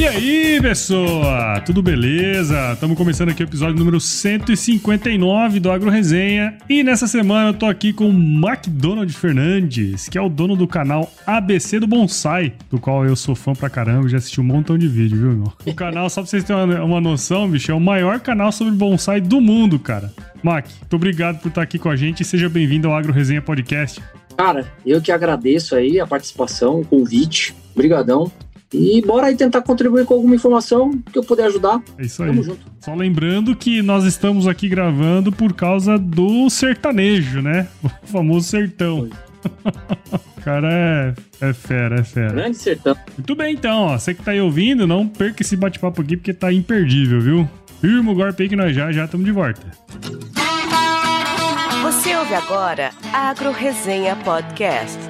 E aí, pessoa? Tudo beleza? Estamos começando aqui o episódio número 159 do Agro Resenha. E nessa semana eu tô aqui com o McDonald Fernandes, que é o dono do canal ABC do Bonsai, do qual eu sou fã pra caramba, já assisti um montão de vídeo, viu, meu? O canal, só pra vocês terem uma, uma noção, bicho, é o maior canal sobre bonsai do mundo, cara. Mac, muito obrigado por estar aqui com a gente e seja bem-vindo ao Agro Resenha Podcast. Cara, eu que agradeço aí a participação, o convite. Obrigadão. E bora aí tentar contribuir com alguma informação que eu puder ajudar. É isso aí. Tamo junto. Só lembrando que nós estamos aqui gravando por causa do sertanejo, né? O famoso sertão. O cara é, é fera, é fera. Grande sertão. Muito bem, então, ó. Você que tá aí ouvindo, não perca esse bate-papo aqui porque tá imperdível, viu? Firma o golpe aí que nós já já estamos de volta. Você ouve agora Agro Resenha Podcast.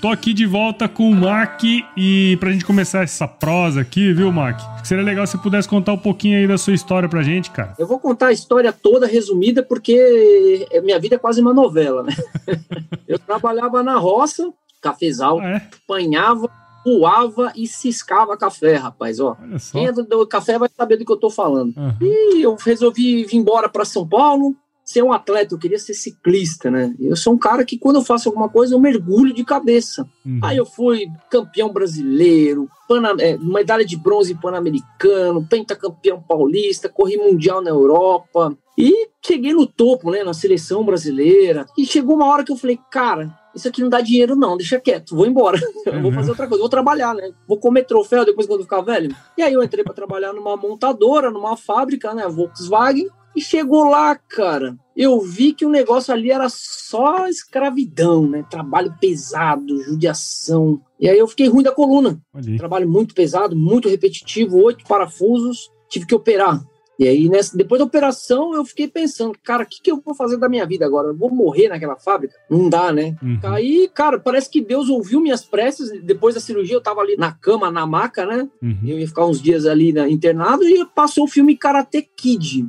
Tô aqui de volta com o Mac e pra gente começar essa prosa aqui, viu, Mac? Seria legal se você pudesse contar um pouquinho aí da sua história pra gente, cara. Eu vou contar a história toda resumida porque minha vida é quase uma novela, né? Eu trabalhava na roça, cafezal, ah, é? apanhava voava e ciscava café, rapaz, ó. Quem é do, do, café vai saber do que eu tô falando. Uhum. E eu resolvi vir embora para São Paulo, ser um atleta, eu queria ser ciclista, né? Eu sou um cara que quando eu faço alguma coisa eu mergulho de cabeça. Uhum. Aí eu fui campeão brasileiro, pana, é, medalha de bronze pan-americano, pentacampeão paulista, corri mundial na Europa e cheguei no topo, né, na seleção brasileira. E chegou uma hora que eu falei, cara, isso aqui não dá dinheiro não, deixa quieto, vou embora. Uhum. vou fazer outra coisa, vou trabalhar, né? Vou comer troféu depois quando eu ficar velho. E aí eu entrei para trabalhar numa montadora, numa fábrica, né, Volkswagen. E chegou lá, cara, eu vi que o negócio ali era só escravidão, né? Trabalho pesado, judiação. E aí eu fiquei ruim da coluna. Trabalho muito pesado, muito repetitivo, oito parafusos, tive que operar. E aí, nessa, depois da operação, eu fiquei pensando, cara, o que, que eu vou fazer da minha vida agora? Eu vou morrer naquela fábrica? Não dá, né? Uhum. Aí, cara, parece que Deus ouviu minhas preces. Depois da cirurgia, eu tava ali na cama, na maca, né? Uhum. Eu ia ficar uns dias ali né, internado e passou o filme Karate Kid.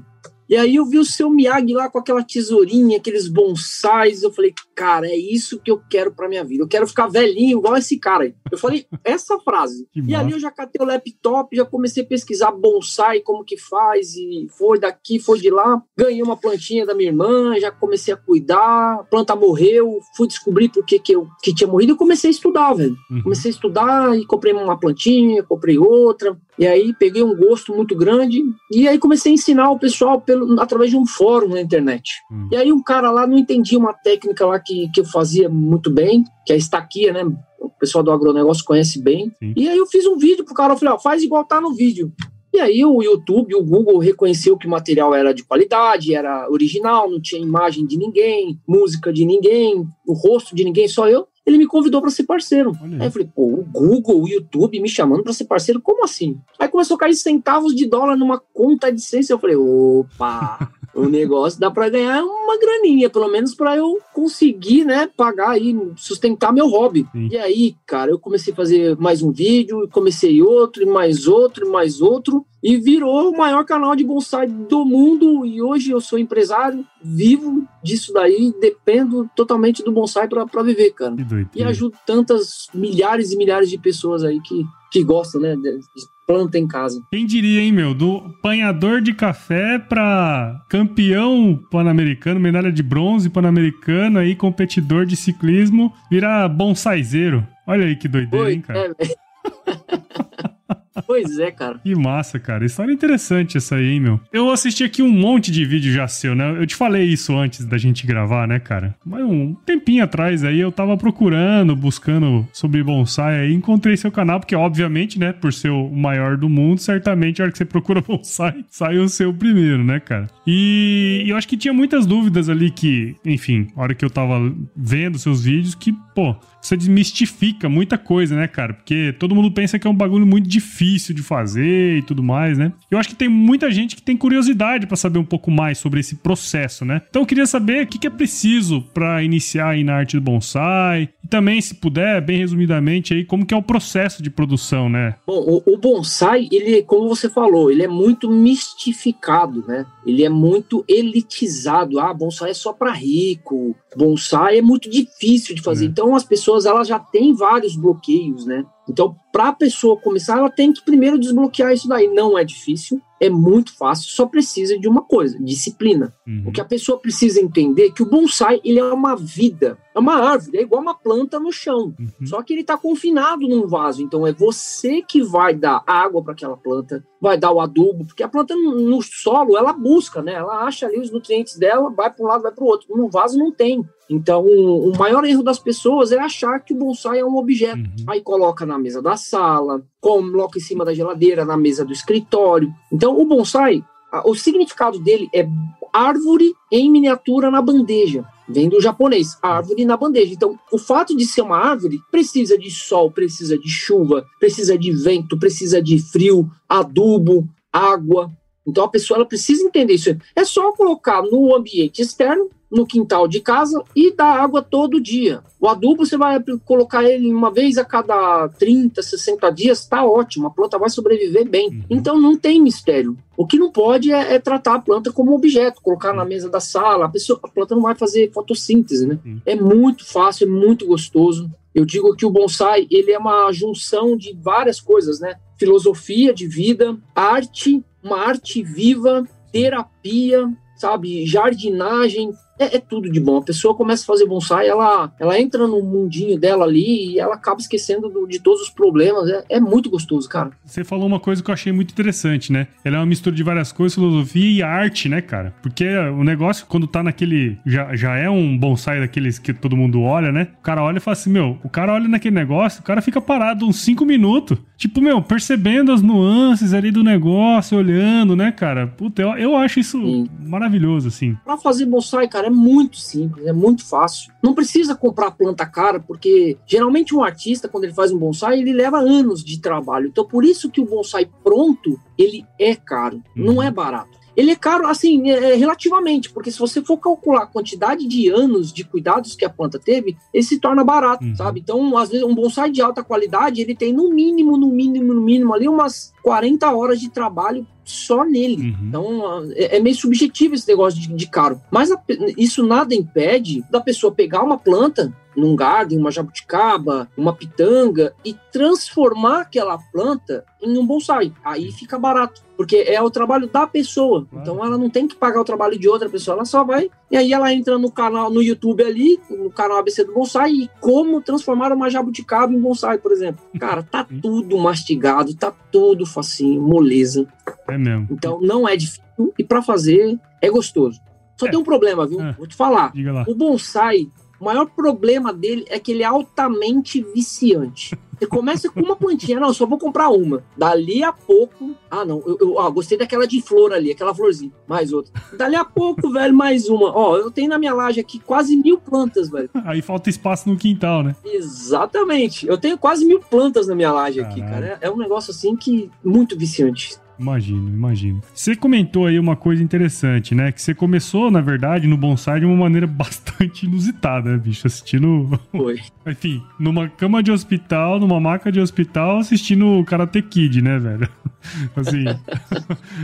E aí eu vi o seu Miyagi lá com aquela tesourinha, aqueles bonsais. Eu falei, cara, é isso que eu quero pra minha vida. Eu quero ficar velhinho igual esse cara aí. Eu falei essa frase. Que e massa. ali eu já catei o laptop, já comecei a pesquisar bonsai, como que faz. E foi daqui, foi de lá. Ganhei uma plantinha da minha irmã, já comecei a cuidar. A planta morreu, fui descobrir por que, que, eu, que tinha morrido e comecei a estudar, velho. Uhum. Comecei a estudar e comprei uma plantinha, comprei outra. E aí peguei um gosto muito grande. E aí comecei a ensinar o pessoal pelo através de um fórum na internet. Hum. E aí um cara lá não entendia uma técnica lá que, que eu fazia muito bem, que é a estaquia, né? O pessoal do agronegócio conhece bem. Sim. E aí eu fiz um vídeo pro cara, eu falei, ó, faz igual tá no vídeo. E aí o YouTube, o Google reconheceu que o material era de qualidade, era original, não tinha imagem de ninguém, música de ninguém, o rosto de ninguém, só eu ele me convidou para ser parceiro. Olha. Aí eu falei, pô, o Google, o YouTube me chamando para ser parceiro, como assim? Aí começou a cair centavos de dólar numa conta de ciência. Eu falei, opa, o negócio dá para ganhar uma graninha, pelo menos para eu conseguir, né, pagar aí, sustentar meu hobby. Sim. E aí, cara, eu comecei a fazer mais um vídeo, comecei outro, e mais outro, e mais outro, e virou o maior canal de bonsai do mundo. E hoje eu sou empresário, vivo disso daí, dependo totalmente do bonsai para viver, cara. E ajudo tantas milhares e milhares de pessoas aí que, que gostam, né, de, planta em casa. Quem diria, hein, meu? Do apanhador de café para campeão pan-americano, medalha de bronze pan-americano, aí competidor de ciclismo, virar bonsaizeiro. Olha aí que doideira, Oi, hein, cara? É, Pois é, cara. Que massa, cara. História interessante essa aí, hein, meu? Eu assisti aqui um monte de vídeo já seu, né? Eu te falei isso antes da gente gravar, né, cara? Mas um tempinho atrás aí eu tava procurando, buscando sobre bonsai aí, encontrei seu canal, porque obviamente, né, por ser o maior do mundo, certamente a hora que você procura bonsai, sai o seu primeiro, né, cara? E eu acho que tinha muitas dúvidas ali que, enfim, a hora que eu tava vendo seus vídeos, que, pô, você desmistifica muita coisa, né, cara? Porque todo mundo pensa que é um bagulho muito difícil de fazer e tudo mais, né? Eu acho que tem muita gente que tem curiosidade para saber um pouco mais sobre esse processo, né? Então eu queria saber o que, é preciso para iniciar aí na arte do bonsai e também, se puder, bem resumidamente aí, como que é o processo de produção, né? Bom, o, o bonsai, ele, como você falou, ele é muito mistificado, né? Ele é muito elitizado. Ah, bonsai é só para rico. Bonsai é muito difícil de fazer. É. Então as pessoas pessoas ela já tem vários bloqueios, né? Então, para a pessoa começar, ela tem que primeiro desbloquear isso daí. Não é difícil, é muito fácil, só precisa de uma coisa, disciplina. Uhum. O que a pessoa precisa entender é que o bonsai, ele é uma vida, é uma árvore, é igual uma planta no chão. Uhum. Só que ele está confinado num vaso, então é você que vai dar água para aquela planta, vai dar o adubo, porque a planta no solo, ela busca, né? Ela acha ali os nutrientes dela, vai para um lado, vai para o outro. No vaso não tem. Então, o maior erro das pessoas é achar que o bonsai é um objeto. Uhum. Aí coloca na mesa da sala, coloca em cima da geladeira, na mesa do escritório. Então, o bonsai, o significado dele é árvore em miniatura na bandeja. Vem do japonês, árvore na bandeja. Então, o fato de ser uma árvore precisa de sol, precisa de chuva, precisa de vento, precisa de frio, adubo, água. Então, a pessoa ela precisa entender isso. É só colocar no ambiente externo no quintal de casa e dar água todo dia. O adubo você vai colocar ele uma vez a cada 30, 60 dias, tá ótimo, a planta vai sobreviver bem. Uhum. Então não tem mistério. O que não pode é, é, tratar a planta como objeto, colocar na mesa da sala, a, pessoa, a planta não vai fazer fotossíntese, né? Uhum. É muito fácil, é muito gostoso. Eu digo que o bonsai, ele é uma junção de várias coisas, né? Filosofia de vida, arte, uma arte viva, terapia, sabe, jardinagem, é, é, tudo de bom. A pessoa começa a fazer bonsai, ela, ela entra no mundinho dela ali e ela acaba esquecendo do, de todos os problemas. É, é, muito gostoso, cara. Você falou uma coisa que eu achei muito interessante, né? Ela é uma mistura de várias coisas, filosofia e arte, né, cara? Porque o negócio, quando tá naquele. Já, já é um bonsai daqueles que todo mundo olha, né? O cara olha e fala assim: meu, o cara olha naquele negócio, o cara fica parado uns 5 minutos. Tipo, meu, percebendo as nuances ali do negócio, olhando, né, cara? Puta, eu, eu acho isso Sim. maravilhoso, assim. Pra fazer bonsai, cara, é muito simples, é muito fácil. Não precisa comprar planta cara, porque geralmente um artista, quando ele faz um bonsai, ele leva anos de trabalho. Então, por isso que o bonsai pronto, ele é caro, uhum. não é barato. Ele é caro, assim, é, é, relativamente, porque se você for calcular a quantidade de anos de cuidados que a planta teve, ele se torna barato, uhum. sabe? Então, às vezes, um bonsai de alta qualidade, ele tem no mínimo, no mínimo, no mínimo ali umas 40 horas de trabalho só nele. Uhum. Então, é, é, meio subjetivo esse negócio de, de caro. Mas a, isso nada impede da pessoa pegar uma planta num garden, uma jabuticaba, uma pitanga e transformar aquela planta em um bonsai. Aí fica barato, porque é o trabalho da pessoa. Então ela não tem que pagar o trabalho de outra pessoa, ela só vai e aí ela entra no canal no YouTube ali, no canal ABC do bonsai e como transformar uma jabuticaba em bonsai, por exemplo. Cara, tá tudo mastigado, tá tudo facinho, moleza. É mesmo. Então não é difícil e para fazer é gostoso. Só é. tem um problema, viu? É. Vou te falar. O bonsai o maior problema dele é que ele é altamente viciante. Você começa com uma plantinha, não, só vou comprar uma. Dali a pouco, ah, não, eu, eu ó, gostei daquela de flor ali, aquela florzinha, mais outra. Dali a pouco, velho, mais uma. Ó, eu tenho na minha laje aqui quase mil plantas, velho. Aí falta espaço no quintal, né? Exatamente. Eu tenho quase mil plantas na minha laje Caralho. aqui, cara. É, é um negócio assim que muito viciante. Imagino, imagino. Você comentou aí uma coisa interessante, né? Que você começou, na verdade, no bonsai de uma maneira bastante inusitada, né, bicho? Assistindo. Foi. Enfim, numa cama de hospital, numa maca de hospital, assistindo o Karate Kid, né, velho? assim,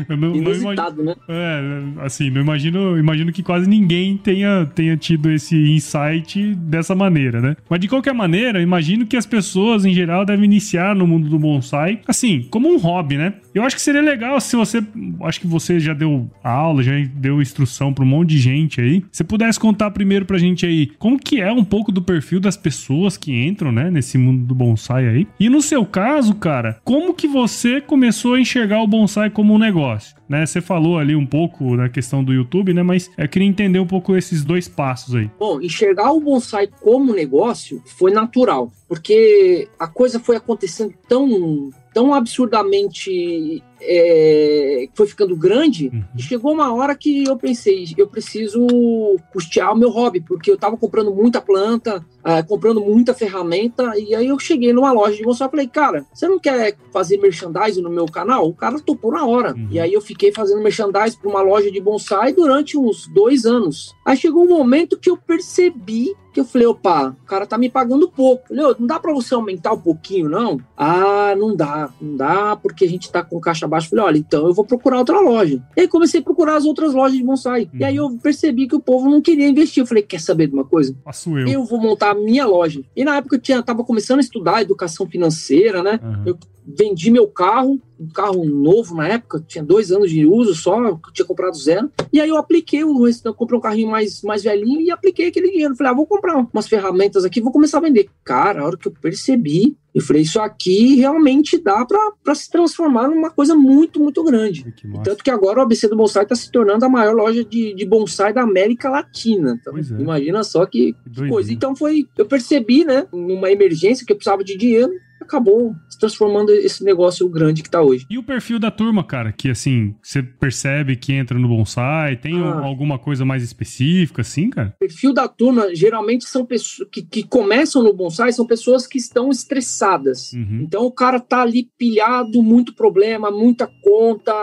eu não, Inusitado, não imagino, né? É, assim, não imagino, imagino que quase ninguém tenha, tenha tido esse insight dessa maneira, né? Mas de qualquer maneira, imagino que as pessoas em geral devem iniciar no mundo do bonsai, assim, como um hobby, né? Eu acho que seria legal se você, acho que você já deu aula, já deu instrução para um monte de gente aí. Se pudesse contar primeiro pra gente aí como que é um pouco do perfil das pessoas que entram, né, nesse mundo do bonsai aí. E no seu caso, cara, como que você começou a enxergar o bonsai como um negócio? Né, você falou ali um pouco da questão do YouTube, né? Mas eu queria entender um pouco esses dois passos aí. Bom, enxergar o bonsai como negócio foi natural, porque a coisa foi acontecendo tão tão absurdamente é, foi ficando grande, uhum. e chegou uma hora que eu pensei, eu preciso custear o meu hobby, porque eu estava comprando muita planta, uh, comprando muita ferramenta, e aí eu cheguei numa loja de bonsai e falei, cara, você não quer fazer merchandising no meu canal? O cara topou na hora. Uhum. E aí eu fiquei fazendo merchandising para uma loja de bonsai durante uns dois anos. Aí chegou um momento que eu percebi que eu falei, opa, o cara tá me pagando pouco. Falei, não dá para você aumentar um pouquinho, não? Ah, não dá, não dá, porque a gente tá com caixa baixa. Falei, olha, então eu vou procurar outra loja. E aí comecei a procurar as outras lojas de bonsai. Uhum. E aí eu percebi que o povo não queria investir. Eu falei, quer saber de uma coisa? Faço eu. Eu vou montar a minha loja. E na época eu tinha, tava começando a estudar educação financeira, né? Uhum. Eu vendi meu carro, um carro novo na época, tinha dois anos de uso só, tinha comprado zero. E aí eu apliquei, eu comprei um carrinho mais, mais velhinho e apliquei aquele dinheiro. Falei, ah, vou comprar umas ferramentas aqui, vou começar a vender. Cara, a hora que eu percebi, eu falei, isso aqui realmente dá para se transformar numa coisa muito, muito grande. Que Tanto que agora o ABC do Bonsai está se tornando a maior loja de, de bonsai da América Latina. Então, é. imagina só que, que coisa. Então foi, eu percebi, né, numa emergência que eu precisava de dinheiro, acabou se transformando esse negócio grande que tá hoje. E o perfil da turma, cara, que assim, você percebe que entra no bonsai, tem ah. alguma coisa mais específica assim, cara? O perfil da turma geralmente são pessoas que, que começam no bonsai, são pessoas que estão estressadas. Uhum. Então o cara tá ali pilhado, muito problema, muita conta,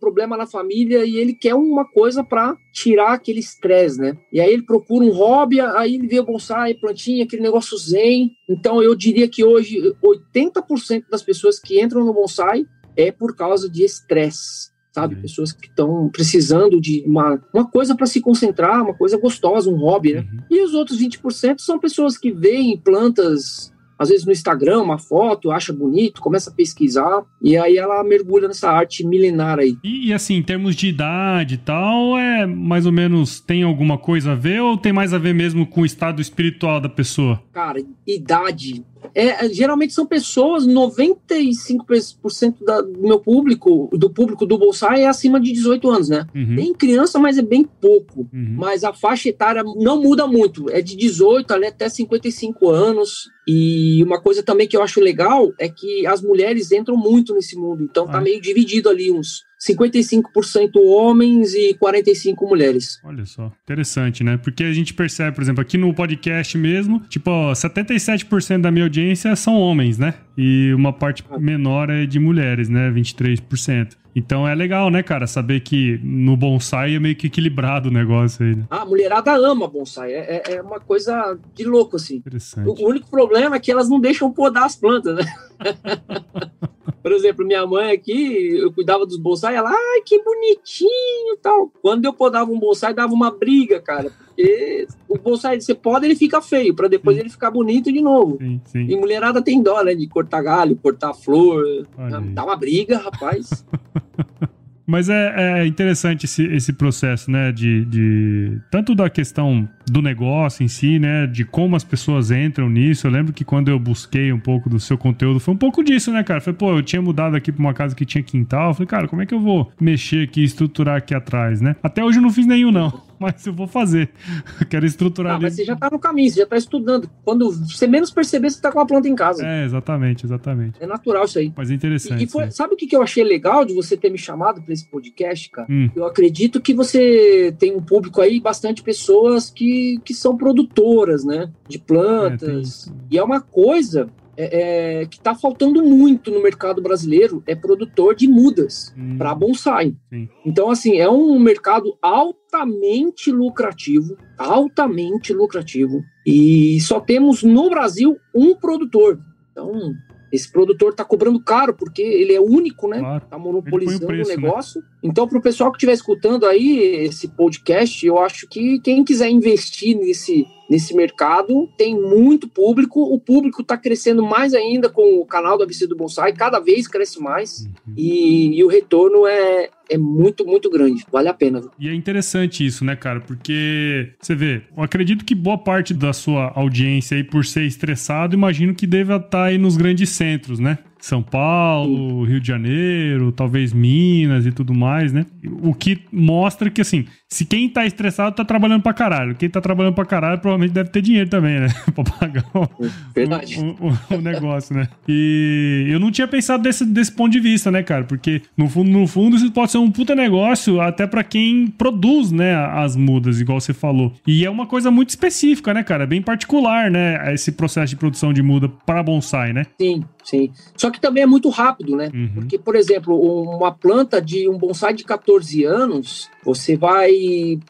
problema na família e ele quer uma coisa para tirar aquele estresse, né? E aí ele procura um hobby, aí ele vê o bonsai, plantinha, aquele negócio zen. Então eu diria que hoje 80% das pessoas que entram no bonsai é por causa de estresse, sabe? Uhum. Pessoas que estão precisando de uma, uma coisa para se concentrar, uma coisa gostosa, um hobby, né? Uhum. E os outros 20% são pessoas que veem plantas às vezes no Instagram, uma foto, acha bonito, começa a pesquisar, e aí ela mergulha nessa arte milenar aí. E, e, assim, em termos de idade e tal, é mais ou menos tem alguma coisa a ver ou tem mais a ver mesmo com o estado espiritual da pessoa? Cara, idade é, geralmente são pessoas, 95% da, do meu público, do público do Bolsai é acima de 18 anos, né? Uhum. Tem criança, mas é bem pouco. Uhum. Mas a faixa etária não muda muito, é de 18 até 55 anos. E uma coisa também que eu acho legal é que as mulheres entram muito nesse mundo, então tá ah. tá meio dividido ali uns 55% homens e 45% mulheres. Olha só, interessante, né? Porque a gente percebe, por exemplo, aqui no podcast mesmo, tipo, 77% da minha audiência são homens, né? E uma parte ah. menor é de mulheres, né? 23%. Então é legal, né, cara, saber que no bonsai é meio que equilibrado o negócio aí. Né? Ah, a mulherada ama bonsai. É, é, é uma coisa de louco, assim. Interessante. O, único problema é que elas não deixam podar as plantas, né? Por exemplo, minha mãe aqui, eu cuidava dos bonsai, ela, ai, que bonitinho tal. Quando eu podava um bonsai, dava uma briga, cara. Porque o bonsai, você pode, ele fica feio, para depois sim. ele ficar bonito de novo. Sim, sim. E mulherada tem dó, né? De cortar galho, cortar flor. Dá uma briga, rapaz. Mas é, é, interessante esse, esse processo, né? De, de, Tanto da questão do negócio em si, né? De como as pessoas entram nisso. Eu lembro que quando eu busquei um pouco do seu conteúdo, foi um pouco disso, né, cara? Falei, pô, eu tinha mudado aqui pra uma casa que tinha quintal. Eu falei, cara, como é que eu vou mexer aqui, estruturar aqui atrás, né? Até hoje eu não fiz nenhum, não mas eu vou fazer. Quero estruturar ah, ali. Mas você já tá no caminho, você já tá estudando. Quando você menos perceber, você tá com a planta em casa. É, exatamente, exatamente. É natural isso aí. Mas é interessante. E, e foi, sabe o que eu achei legal de você ter me chamado para esse podcast, cara? Hum. Eu acredito que você tem um público aí, bastante pessoas que, que são produtoras, né? De plantas. É, e é uma coisa é, é, que está faltando muito no mercado brasileiro é produtor de mudas hum. para bonsai. Sim. Então, assim, é um mercado altamente lucrativo, altamente lucrativo, e só temos no Brasil um produtor. Então, Esse produtor tá cobrando caro, porque ele é único, né? Claro. Tá monopolizando o, preço, o né? negócio. Né? Então, pro pessoal que estiver escutando aí esse podcast, eu acho que quem quiser investir nesse, nesse mercado tem muito público. O público está crescendo mais ainda com o canal do ABC do Bonsai, cada vez cresce mais. Uhum. E, e, o retorno é, é muito, muito grande. Vale a pena. E é interessante isso, né, cara? Porque você vê, eu acredito que boa parte da sua audiência aí, por ser estressado, imagino que deva estar tá aí nos grandes centros, né? São Paulo, Rio de Janeiro, talvez Minas e tudo mais, né? O que mostra que, assim, se quem tá estressado tá trabalhando pra caralho. Quem tá trabalhando pra caralho provavelmente deve ter dinheiro também, né? pra pagar o, o, o, o, negócio, né? E eu não tinha pensado desse, desse ponto de vista, né, cara? Porque, no fundo, no fundo, isso pode ser um puta negócio até pra quem produz, né, as mudas, igual você falou. E é uma coisa muito específica, né, cara? Bem particular, né? Esse processo de produção de muda para bonsai, né? Sim, sim. Só que também é muito rápido, né? Uhum. Porque, por exemplo, uma planta de um bonsai de 14 anos, você vai.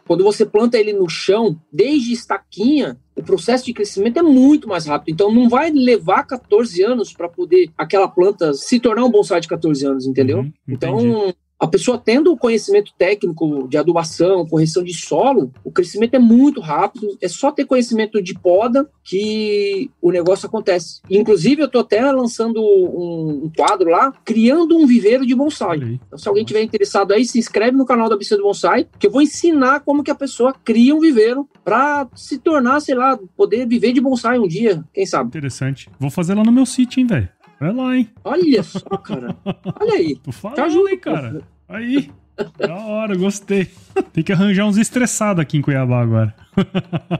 Quando você planta ele no chão, desde estaquinha, o processo de crescimento é muito mais rápido. Então não vai levar 14 anos para poder aquela planta se tornar um bonsai de 14 anos, entendeu? Uhum, então a pessoa tendo o conhecimento técnico de adubação, correção de solo, o crescimento é muito rápido. É só ter conhecimento de poda que o negócio acontece. Inclusive, eu estou até lançando um, um, quadro lá, criando um viveiro de bonsai. Então, se alguém tiver interessado aí, se inscreve no canal da ABC do Bonsai, que eu vou ensinar como que a pessoa cria um viveiro para se tornar, sei lá, poder viver de bonsai um dia, quem sabe. Interessante. Vou fazer lá no meu sítio, hein, velho. Vai lá, hein? Olha só, cara. Olha aí. Tu fala, tá aí, cara. Aí. Da hora, gostei. Tem que arranjar uns estressados aqui em Cuiabá agora.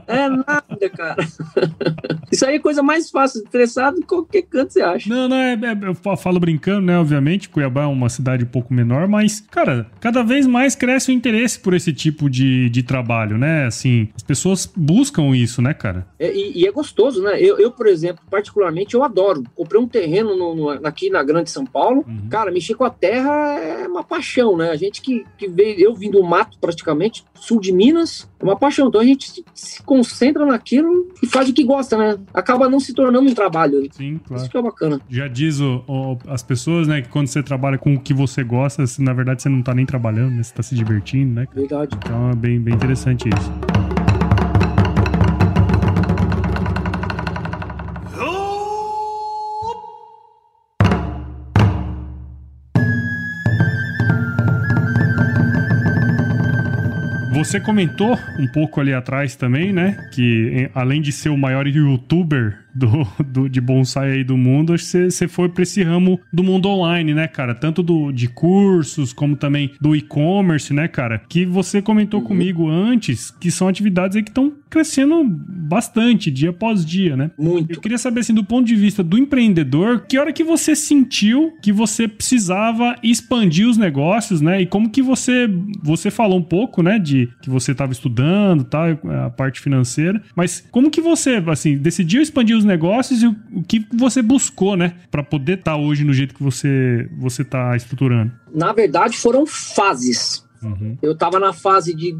É nada, cara. Isso aí é coisa mais fácil, estressado em qualquer canto você acha. Não, não, é, é, eu falo brincando, né? Obviamente, Cuiabá é uma cidade um pouco menor, mas, cara, cada vez mais cresce o interesse por esse tipo de, de trabalho, né? Assim, as pessoas buscam isso, né, cara? É, e, e, é gostoso, né? Eu, eu, por exemplo, particularmente, eu adoro. Comprei um terreno no, no, aqui na Grande São Paulo. Uhum. Cara, mexer com a terra é uma paixão, né? A gente que, que veio, eu vim do mato praticamente, sul de Minas, é uma paixão. Então a gente se, concentra naquilo e faz o que gosta, né? Acaba não se tornando um trabalho. Sim, claro. Isso que é bacana. Já diz o, o, as pessoas, né, que quando você trabalha com o que você gosta, na verdade você não tá nem trabalhando, né? Você tá se divertindo, né? Verdade. Então é bem, bem interessante isso. Você comentou um pouco ali atrás também, né? Que além de ser o maior youtuber do, do, de bonsai aí do mundo, acho que você foi para esse ramo do mundo online, né, cara? Tanto do, de cursos, como também do e-commerce, né, cara? Que você comentou uhum. comigo antes, que são atividades aí que estão crescendo bastante, dia após dia, né? Muito. Eu queria saber, assim, do ponto de vista do empreendedor, que hora que você sentiu que você precisava expandir os negócios, né? E como que você, você falou um pouco, né, de que você estava estudando, tá, a parte financeira, mas como que você, assim, decidiu expandir os os negócios e o, o que você buscou, né? para poder estar tá hoje no jeito que você você tá estruturando. Na verdade, foram fases. Uhum. Eu estava na fase de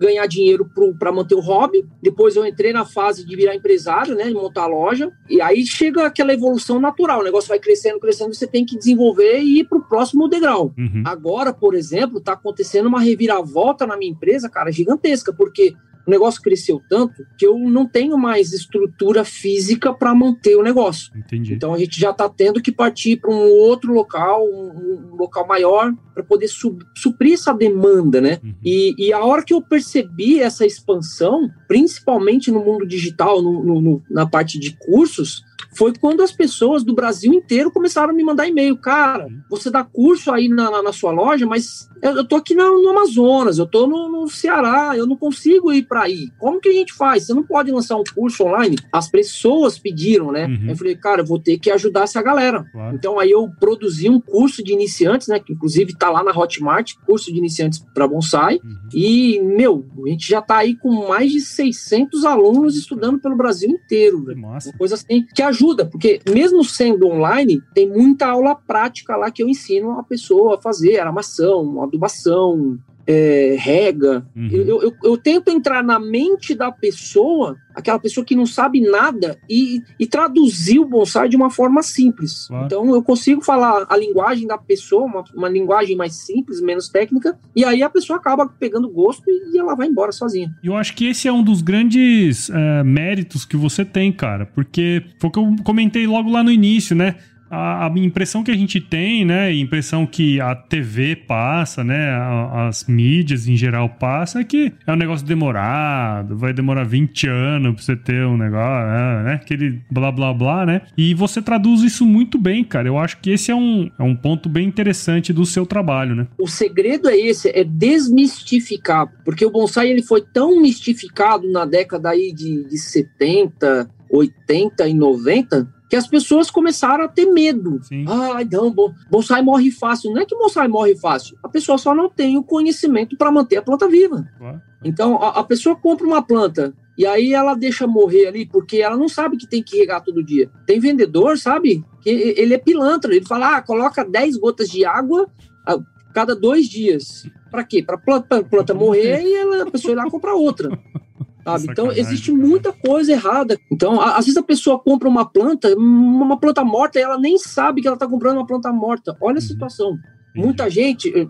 ganhar dinheiro para manter o hobby. Depois eu entrei na fase de virar empresário, né, de montar a loja. E aí chega aquela evolução natural. O negócio vai crescendo, crescendo, você tem que desenvolver e ir para o próximo degrau. Uhum. Agora, por exemplo, está acontecendo uma reviravolta na minha empresa, cara, gigantesca, porque o negócio cresceu tanto que eu não tenho mais estrutura física para manter o negócio. Entendi. Então a gente já está tendo que partir para um outro local, um, um local maior, para poder suprir essa demanda, né? Uhum. E, e, a hora que eu percebi essa expansão, principalmente no mundo digital, no, no, na parte de cursos, foi quando as pessoas do Brasil inteiro começaram a me mandar e-mail. Cara, você dá curso aí na, na, na sua loja, mas eu, eu tô aqui no, no Amazonas, eu tô no, no, Ceará, eu não consigo ir para aí. Como que a gente faz? Você não pode lançar um curso online? As pessoas pediram, né? Uhum. Eu falei, cara, eu vou ter que ajudar essa galera. Claro. Então aí eu produzi um curso de iniciantes, né? Que inclusive tá lá na Hotmart, curso de iniciantes para bonsai. Uhum. E, meu, a gente já tá aí com mais de 600 alunos estudando pelo Brasil inteiro. Uma coisa assim que ajuda ajuda, porque mesmo sendo online, tem muita aula prática lá que eu ensino a pessoa a fazer armação, adubação, é, rega. Uhum. Eu, eu, eu, tento entrar na mente da pessoa, aquela pessoa que não sabe nada, e, e traduzir o bonsai de uma forma simples. Claro. Então eu consigo falar a linguagem da pessoa, uma, uma, linguagem mais simples, menos técnica, e aí a pessoa acaba pegando gosto e, e ela vai embora sozinha. Eu acho que esse é um dos grandes uh, méritos que você tem, cara, porque foi o que eu comentei logo lá no início, né? A, impressão que a gente tem, né, impressão que a TV passa, né, as mídias em geral passam, é que é um negócio demorado, vai demorar 20 anos pra você ter um negócio, né, né, aquele blá blá blá, né, e você traduz isso muito bem, cara. Eu acho que esse é um, é um ponto bem interessante do seu trabalho, né. O segredo é esse, é desmistificar, porque o bonsai ele foi tão mistificado na década aí de, de 70, 80 e 90 que as pessoas começaram a ter medo. Sim. Ah, não, bonsai morre fácil. Não é que bonsai morre fácil. A pessoa só não tem o conhecimento para manter a planta viva. Então, a, a, pessoa compra uma planta e aí ela deixa morrer ali porque ela não sabe que tem que regar todo dia. Tem vendedor, sabe? Que ele é pilantra. Ele fala, ah, coloca 10 gotas de água a cada dois dias. Para quê? Para planta, planta morrer e ela, a pessoa ir lá comprar outra. Sabe? Então, existe muita coisa errada. Então, às vezes a pessoa compra uma planta, uma planta morta, e ela nem sabe que ela está comprando uma planta morta. Olha a uhum. situação. Muita gente, eh,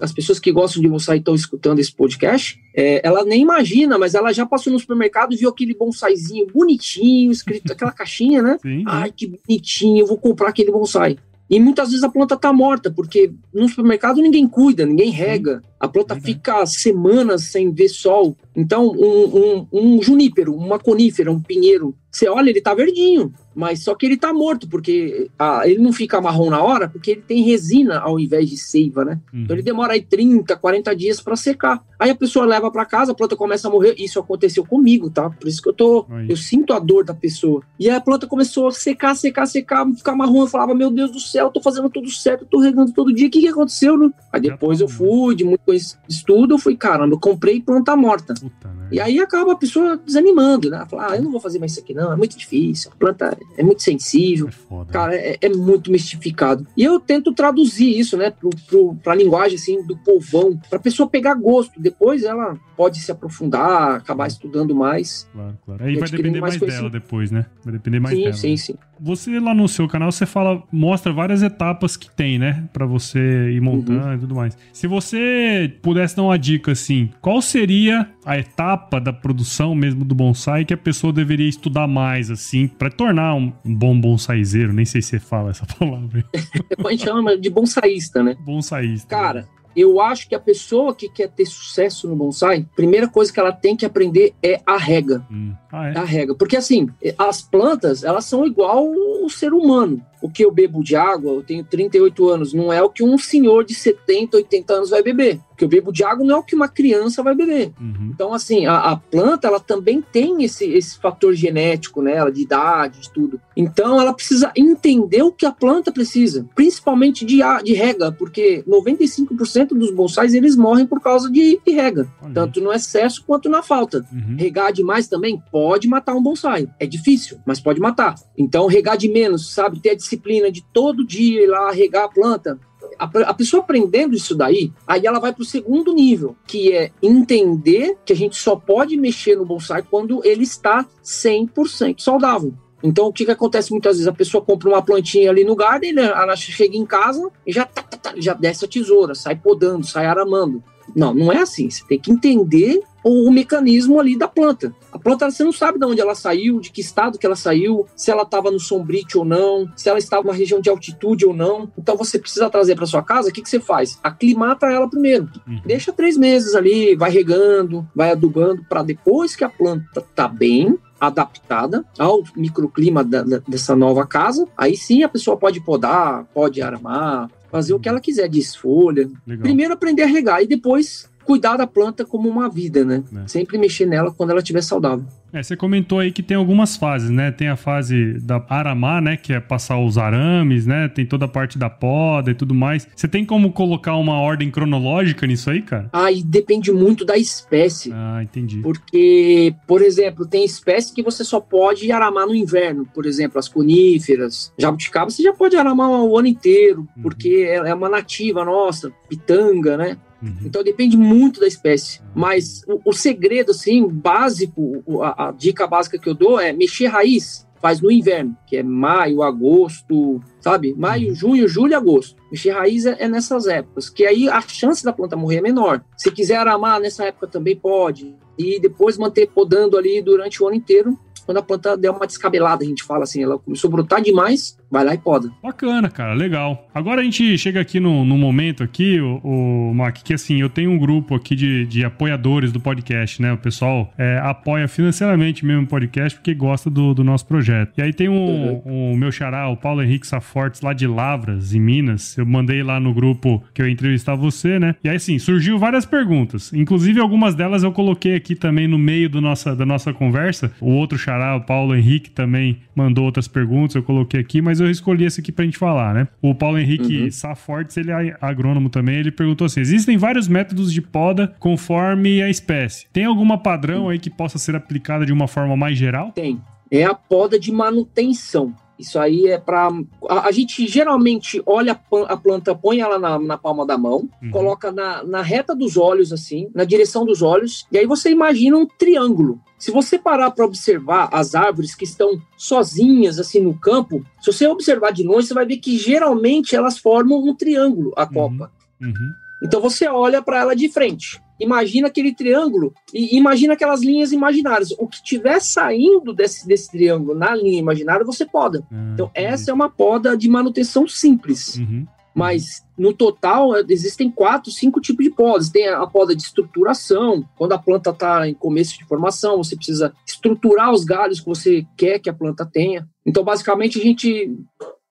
as pessoas que gostam de bonsai estão escutando esse podcast, é, ela nem imagina, mas ela já passou no supermercado e viu aquele bonsaizinho bonitinho, escrito aquela caixinha, né? Sim. Ai, que bonitinho, eu vou comprar aquele bonsai. E muitas vezes a planta está morta, porque no supermercado ninguém cuida, ninguém rega. A planta uhum. fica semanas sem ver sol. Então, um, um, um junípero, uma conífera, um pinheiro, você olha, ele está verdinho mas só que ele tá morto, porque ah, ele não fica marrom na hora, porque ele tem resina ao invés de seiva, né? Uhum. Então ele demora aí 30, 40 dias para secar. Aí a pessoa leva para casa, a planta começa a morrer. Isso aconteceu comigo, tá? Por isso que eu tô. Eu sinto a dor da pessoa. E aí a planta começou a secar, secar, secar, ficar marrom. Eu falava, meu Deus do céu, eu tô fazendo tudo certo, eu tô regando todo dia. O que, que aconteceu, né? Aí depois tá eu fui, de muito estudo, eu fui, caramba, eu comprei planta morta. Puta, e aí acaba a pessoa desanimando, né? Fala, ah, eu não vou fazer mais isso aqui, não, é muito difícil. A planta é muito sensível. É foda, cara, é, é, muito mistificado. E eu tento traduzir isso, né, pro, pro, pra linguagem, assim, do povão, pra pessoa pegar gosto. Depois ela pode se aprofundar, acabar estudando mais. Claro, claro. Aí vai depender mais, mais dela depois, né? Vai depender mais sim, dela. Sim, sim, sim. Você lá no seu canal, você fala, mostra várias etapas que tem, né? Pra você ir montando uhum. e tudo mais. Se você pudesse dar uma dica, assim, qual seria a etapa da produção mesmo do bonsai que a pessoa deveria estudar mais, assim, para tornar um, um bom bonsaizeiro? Nem sei se você fala essa palavra. a gente chama de bonsaísta, né? Bonsaísta. Cara, eu acho que a pessoa que quer ter sucesso no bonsai, primeira coisa que ela tem que aprender é a rega. Hum. Ah, é? A rega. Porque assim, as plantas, elas são igual o ser humano o que eu bebo de água, eu tenho 38 anos, não é o que um senhor de 70, 80 anos vai beber. O que eu bebo de água não é o que uma criança vai beber. Uhum. Então, assim, a, a, planta, ela também tem esse, esse fator genético nela, de idade, de tudo. Então, ela precisa entender o que a planta precisa, principalmente de, de rega, porque 95% dos bonsais, eles morrem por causa de, de rega. Olha. Tanto no excesso quanto na falta. Uhum. Regar demais também pode matar um bonsai. É difícil, mas pode matar. Então, regar de menos, sabe? Ter a disciplina de todo dia ir lá regar a planta, a, pessoa aprendendo isso daí, aí ela vai para o segundo nível, que é entender que a gente só pode mexer no bonsai quando ele está 100% saudável. Então, o que, que acontece muitas vezes? A pessoa compra uma plantinha ali no garden, ela chega em casa e já, tá, tá, tá, já desce a tesoura, sai podando, sai aramando. Não, não é assim. Você tem que entender o, o, mecanismo ali da planta. A planta você não sabe de onde ela saiu, de que estado que ela saiu, se ela estava no sombrite ou não, se ela estava numa região de altitude ou não. Então você precisa trazer para sua casa. O que, que você faz? Aclimata ela primeiro. Uhum. Deixa três meses ali, vai regando, vai adubando para depois que a planta tá bem, adaptada ao microclima da, da, dessa nova casa, aí sim a pessoa pode podar, pode armar, fazer o que ela quiser, desfolha. Legal. Primeiro aprender a regar e depois cuidar da planta como uma vida, né? É. Sempre mexer nela quando ela estiver saudável. É, você comentou aí que tem algumas fases, né? Tem a fase da aramar, né? Que é passar os arames, né? Tem toda a parte da poda e tudo mais. Você tem como colocar uma ordem cronológica nisso aí, cara? Ah, e depende muito da espécie. Ah, entendi. Porque, por exemplo, tem espécie que você só pode aramar no inverno. Por exemplo, as coníferas, jabuticaba, você já pode aramar o ano inteiro, uhum. porque é uma nativa nossa, pitanga, né? Uhum. Então depende muito da espécie. Mas o, o segredo, assim, básico, a, a, dica básica que eu dou é mexer raiz. Faz no inverno, que é maio, agosto, sabe? Maio, uhum. junho, julho e agosto. Mexer raiz é, é nessas épocas, que aí a chance da planta morrer é menor. Se quiser aramar nessa época também pode. E depois manter podando ali durante o ano inteiro, quando a planta der uma descabelada, a gente fala assim, ela começou a brotar demais, vai lá e poda. Bacana, cara, legal. Agora a gente chega aqui no, no momento aqui, o, o Mac, que assim, eu tenho um grupo aqui de, de apoiadores do podcast, né? O pessoal é, apoia financeiramente mesmo o podcast porque gosta do, do nosso projeto. E aí tem um, uhum. um meu xará, o Paulo Henrique Safortes, lá de Lavras, em Minas. Eu mandei lá no grupo que eu entrevistar você, né? E aí, assim, surgiu várias perguntas. Inclusive, algumas delas eu coloquei aqui também no meio do nossa, da nossa conversa. O outro xará o Paulo Henrique também mandou outras perguntas, eu coloquei aqui, mas eu escolhi esse aqui pra gente falar, né? O Paulo Henrique uhum. Safortes, ele é agrônomo também, ele perguntou assim: existem vários métodos de poda conforme a espécie. Tem alguma padrão aí que possa ser aplicada de uma forma mais geral? Tem. É a poda de manutenção. Isso aí é para. A, a, gente geralmente olha a, planta, põe ela na, na palma da mão, uhum. coloca na, na reta dos olhos, assim, na direção dos olhos, e aí você imagina um triângulo. Se você parar para observar as árvores que estão sozinhas assim no campo, se você observar de longe, você vai ver que geralmente elas formam um triângulo, a uhum. copa. Uhum. Então você olha para ela de frente imagina aquele triângulo e imagina aquelas linhas imaginárias. O que tiver saindo desse, desse triângulo na linha imaginária, você poda. Ah, então, essa é uma poda de manutenção simples. Uhum. Mas no total existem quatro, cinco tipos de podas. Tem a poda de estruturação, quando a planta está em começo de formação, você precisa estruturar os galhos que você quer que a planta tenha. Então, basicamente, a gente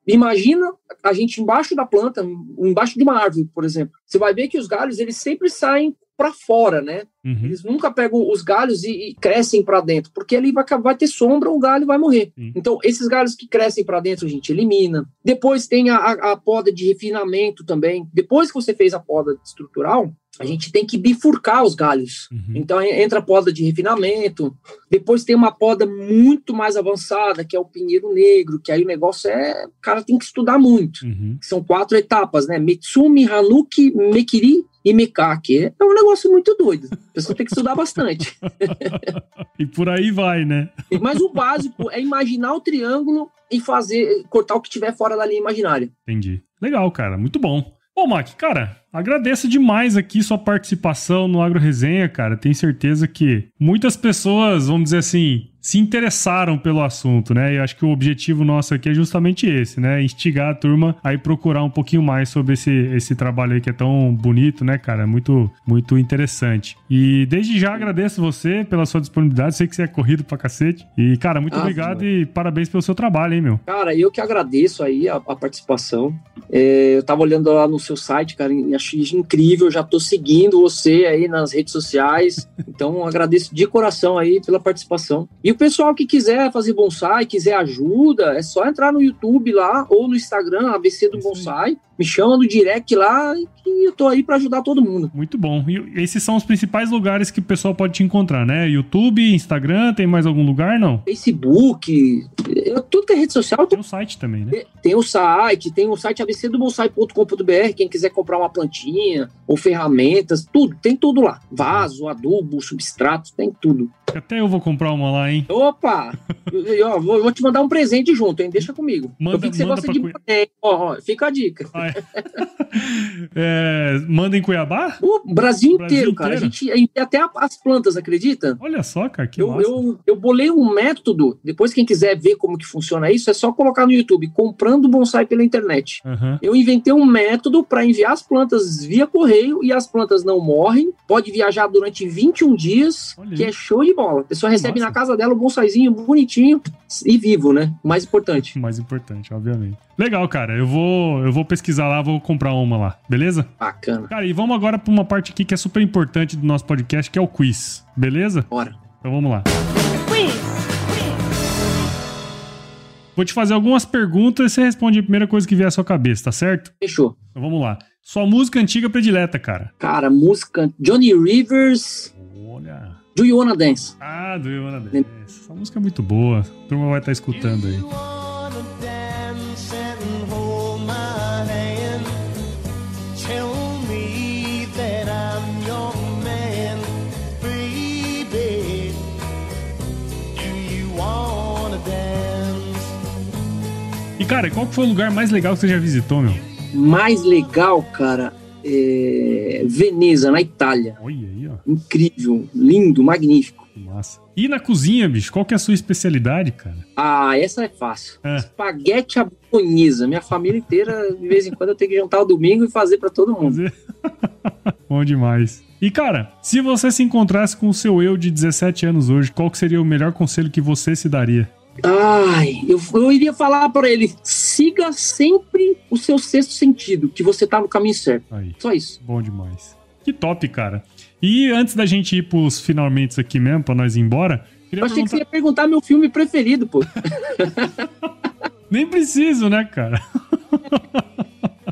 Imagina a gente embaixo da planta, embaixo de uma árvore, por exemplo. Você vai ver que os galhos eles sempre saem para fora, né? Uhum. Eles nunca pegam os galhos e, e crescem para dentro, porque ali vai, vai ter sombra, o galho vai morrer. Uhum. Então, esses galhos que crescem para dentro, a gente elimina. Depois tem a, a, a, poda de refinamento também. Depois que você fez a poda estrutural, a gente tem que bifurcar os galhos. Uhum. Então entra a poda de refinamento. Depois tem uma poda muito mais avançada, que é o pinheiro negro, que aí o negócio é. O cara tem que estudar muito. Uhum. São quatro etapas, né? Mitsumi, Hanuki, Mekiri e Mekake. É um negócio muito doido. A pessoa tem que estudar bastante. e por aí vai, né? Mas o básico é imaginar o triângulo e fazer, cortar o que tiver fora da linha imaginária. Entendi. Legal, cara. Muito bom. Bom, Mac, cara, agradeço demais aqui sua participação no Agro Resenha, cara. Tenho certeza que muitas pessoas, vamos dizer assim, se interessaram pelo assunto, né? E acho que o objetivo nosso aqui é justamente esse, né? Instigar a turma a ir procurar um pouquinho mais sobre esse, esse trabalho aí que é tão bonito, né, cara? Muito, muito interessante. E desde já agradeço você pela sua disponibilidade. Sei que você é corrido pra cacete. E, cara, muito ah, obrigado e parabéns pelo seu trabalho, hein, meu? Cara, eu que agradeço aí a, a participação. É, eu tava olhando lá no seu site, cara, e achei incrível. Já tô seguindo você aí nas redes sociais. Então, agradeço de coração aí pela participação. E o pessoal que quiser fazer bonsai, quiser ajuda, é só entrar no YouTube lá ou no Instagram, ABC do Bonsai me chama no direct lá e eu tô aí para ajudar todo mundo. Muito bom. E esses são os principais lugares que o pessoal pode te encontrar, né? YouTube, Instagram, tem mais algum lugar, não? Facebook, tudo que é rede social. Tem o site também, né? Tem o site, tem o site abcdobonsai.com.br, quem quiser comprar uma plantinha ou ferramentas, tudo, tem tudo lá. Vaso, adubo, substrato, tem tudo. Até eu vou comprar uma lá, hein? Opa! eu, eu, vou, vou, te mandar um presente junto, hein? Deixa comigo. Manda, eu vi que você gosta de... Ó, ó, fica a dica. Ah, é, manda em Cuiabá? O Brasil, Brasil inteiro, cara. A gente até as plantas, acredita? Olha só, cara, que eu, eu, eu, bolei um método. Depois, quem quiser ver como que funciona isso, é só colocar no YouTube, comprando bonsai pela internet. Uhum. Eu inventei um método para enviar as plantas via correio e as plantas não morrem. Pode viajar durante 21 dias, Olha que aí. é show de bola. A pessoa recebe Nossa. na casa dela um bonsaizinho bonitinho e vivo, né? Mais importante. Mais importante, obviamente. Legal, cara. Eu vou, eu vou pesquisar lá, vou comprar uma lá, beleza? Bacana. Cara, e vamos agora para uma parte aqui que é super importante do nosso podcast, que é o quiz, beleza? Bora. Então vamos lá. Quiz. Vou te fazer algumas perguntas e você responde a primeira coisa que vier à sua cabeça, tá certo? Fechou. Então vamos lá. Sua música antiga predileta, cara. Cara, música Johnny Rivers. Olha. Do You Wanna Dance. Ah, Do You Wanna Dance. Essa música é muito boa. A turma vai estar escutando aí. Cara, qual foi o lugar mais legal que você já visitou, meu? Mais legal, cara, é... Veneza, na Itália. Olha aí, ó. Incrível, lindo, magnífico. Massa. E na cozinha, bicho, qual que é a sua especialidade, cara? Ah, essa é fácil. É. Espaguete à bolonhesa. Minha família inteira, de vez em quando, eu tenho que jantar o domingo e fazer para todo mundo. Bom demais. E cara, se você se encontrasse com o seu eu de 17 anos hoje, qual que seria o melhor conselho que você se daria? Ai, eu, eu iria falar para ele: siga sempre o seu sexto sentido, que você tá no caminho certo. Aí. Só isso. Bom demais. Que top, cara. E antes da gente ir pros finalmente aqui mesmo, pra nós ir embora. Eu achei perguntar... que você ia perguntar meu filme preferido, pô. Nem preciso, né, cara?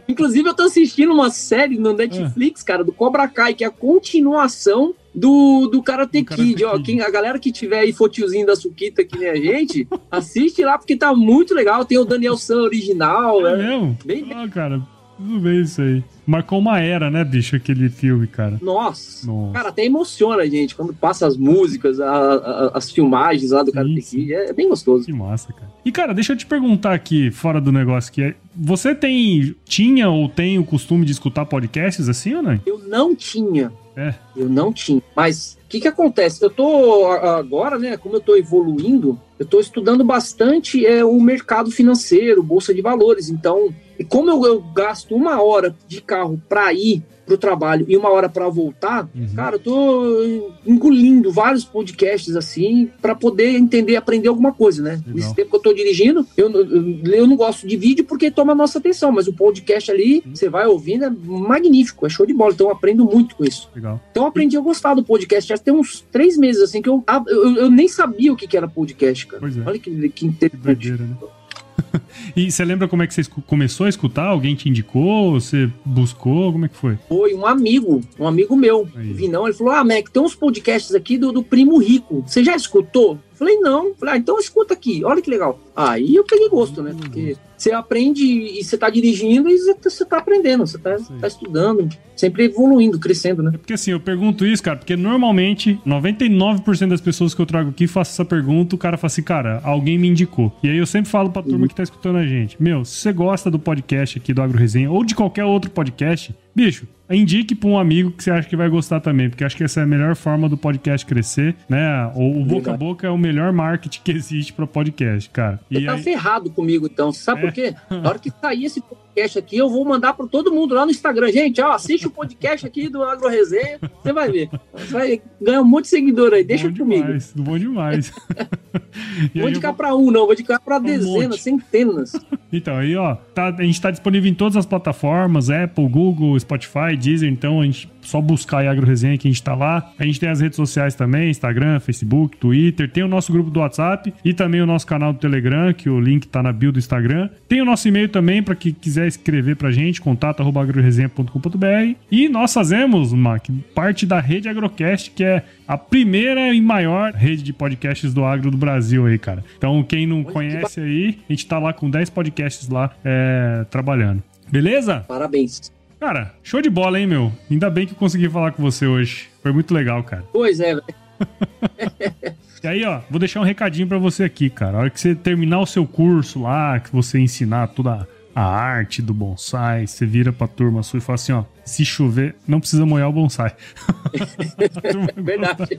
Inclusive, eu tô assistindo uma série no Netflix, é. cara, do Cobra Kai, que é a continuação do, do Karate, do Karate Kid. Ó, quem, a galera que tiver aí fotiozinho da Suquita, que nem a gente, assiste lá, porque tá muito legal. Tem o Daniel San original. É né? mesmo? Bem, ah, cara, tudo bem isso aí. Marcou uma era, né, bicho, aquele filme, cara. Nossa. Nossa. Cara, até emociona a gente quando passa as músicas, a, a, as filmagens lá do Karate Kid. É, é, bem gostoso. Que massa, cara. E, cara, deixa eu te perguntar aqui, fora do negócio, que é. Você tem. Tinha ou tem o costume de escutar podcasts assim ou não? Eu não tinha. É. Eu não tinha. Mas o que, que acontece? Eu tô agora, né? Como eu tô evoluindo, eu estou estudando bastante é, o mercado financeiro, bolsa de valores. Então, e como eu, eu gasto uma hora de carro para ir pro trabalho e uma hora para voltar, uhum. cara, eu tô engolindo vários podcasts assim para poder entender, aprender alguma coisa, né? Legal. Nesse tempo que eu tô dirigindo, eu, eu, eu, não gosto de vídeo porque toma a nossa atenção, mas o podcast ali, uhum. você vai ouvindo, é magnífico, é show de bola. Então eu aprendo muito com isso. Legal. Então eu aprendi a gostar do podcast. Já tem uns três meses assim que eu, eu, eu nem sabia o que, era podcast, cara. É. Olha que, que interessante. Que né? e você lembra como é que você começou a escutar? Alguém te indicou? Você buscou? Como é que foi? Foi um amigo, um amigo meu, Aí. Vinão, ele falou: Ah, Mac, tem uns podcasts aqui do, do Primo Rico. Você já escutou? Falei, não. Falei, ah, então escuta aqui, olha que legal. Aí eu peguei gosto, né? Porque você aprende e você tá dirigindo e você tá aprendendo, você tá, tá, estudando, sempre evoluindo, crescendo, né? É porque assim, eu pergunto isso, cara, porque normalmente 99% das pessoas que eu trago aqui faço essa pergunta, o cara fala assim, cara, alguém me indicou. E aí eu sempre falo pra turma uhum. que tá escutando a gente, meu, se você gosta do podcast aqui do Agro Resenha ou de qualquer outro podcast, bicho, indique para um amigo que você acha que vai gostar também, porque acho que essa é a melhor forma do podcast crescer, né? O, o boca a boca é o melhor marketing que existe para podcast, cara. E você tá aí... ferrado comigo então, sabe é. por quê? Na hora que sair esse podcast aqui, eu vou mandar para todo mundo lá no Instagram. Gente, ó, assiste o podcast aqui do Agro Resenha, você vai ver. Você vai ganhar um monte de seguidor aí, deixa bom comigo. Demais, bom demais. vou indicar vou... para um, não, vou indicar para um dezenas, monte. centenas. Então, aí, ó, tá, a gente tá disponível em todas as plataformas, Apple, Google, Spotify, Deezer, então a gente só buscar aí Agro Resenha que a gente tá lá. A gente tem as redes sociais também, Instagram, Facebook, Twitter, tem o nosso grupo do WhatsApp e também o nosso canal do Telegram, que o link tá na bio do Instagram. Tem o nosso e-mail também para quem quiser escrever pra gente, contato@agroresenha.com.br. E nós fazemos, Mac, parte da rede Agrocast, que é a primeira e maior rede de podcasts do agro do Brasil aí, cara. Então, quem não conhece aí, a gente tá lá com 10 podcasts lá é, trabalhando. Beleza? Parabéns. Cara, show de bola, hein, meu? Ainda bem que eu consegui falar com você hoje. Foi muito legal, cara. Pois é, velho. E aí, ó, vou deixar um recadinho para você aqui, cara. A hora que você terminar o seu curso lá, que você ensinar toda a arte do bonsai, você vira pra turma sua e fala assim, ó, se chover, não precisa molhar o bonsai. Verdade.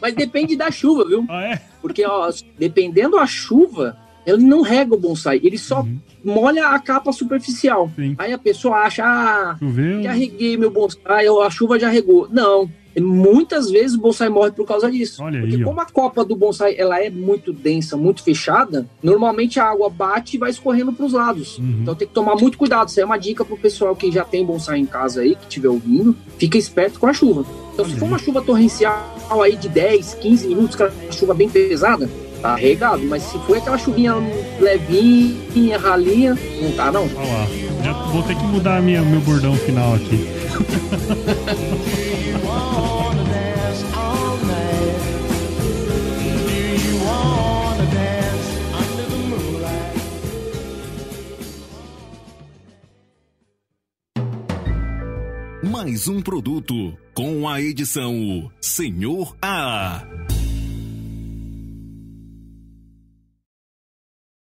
Mas depende da chuva, viu? Ah, é? Porque, ó, dependendo da chuva, ele não rega o bonsai, ele só uhum. molha a capa superficial. Sim. Aí a pessoa acha, ah, Choveu. já reguei meu bonsai, a chuva já regou. Não, muitas vezes o bonsai morre por causa disso. Olha Porque aí, como a copa do bonsai ela é muito densa, muito fechada, normalmente a água bate e vai escorrendo para os lados. Uhum. Então tem que tomar muito cuidado. Isso é uma dica pro pessoal que já tem bonsai em casa aí, que estiver ouvindo. Fica esperto com a chuva. Então se for uma chuva torrencial aí de 10, 15 minutos, aquela chuva bem pesada, tá regado. Mas se for aquela chuvinha levinha, ralinha, não tá não. Olha lá. Já vou ter que mudar minha, meu bordão final aqui. Mais um produto com a edição Senhor A.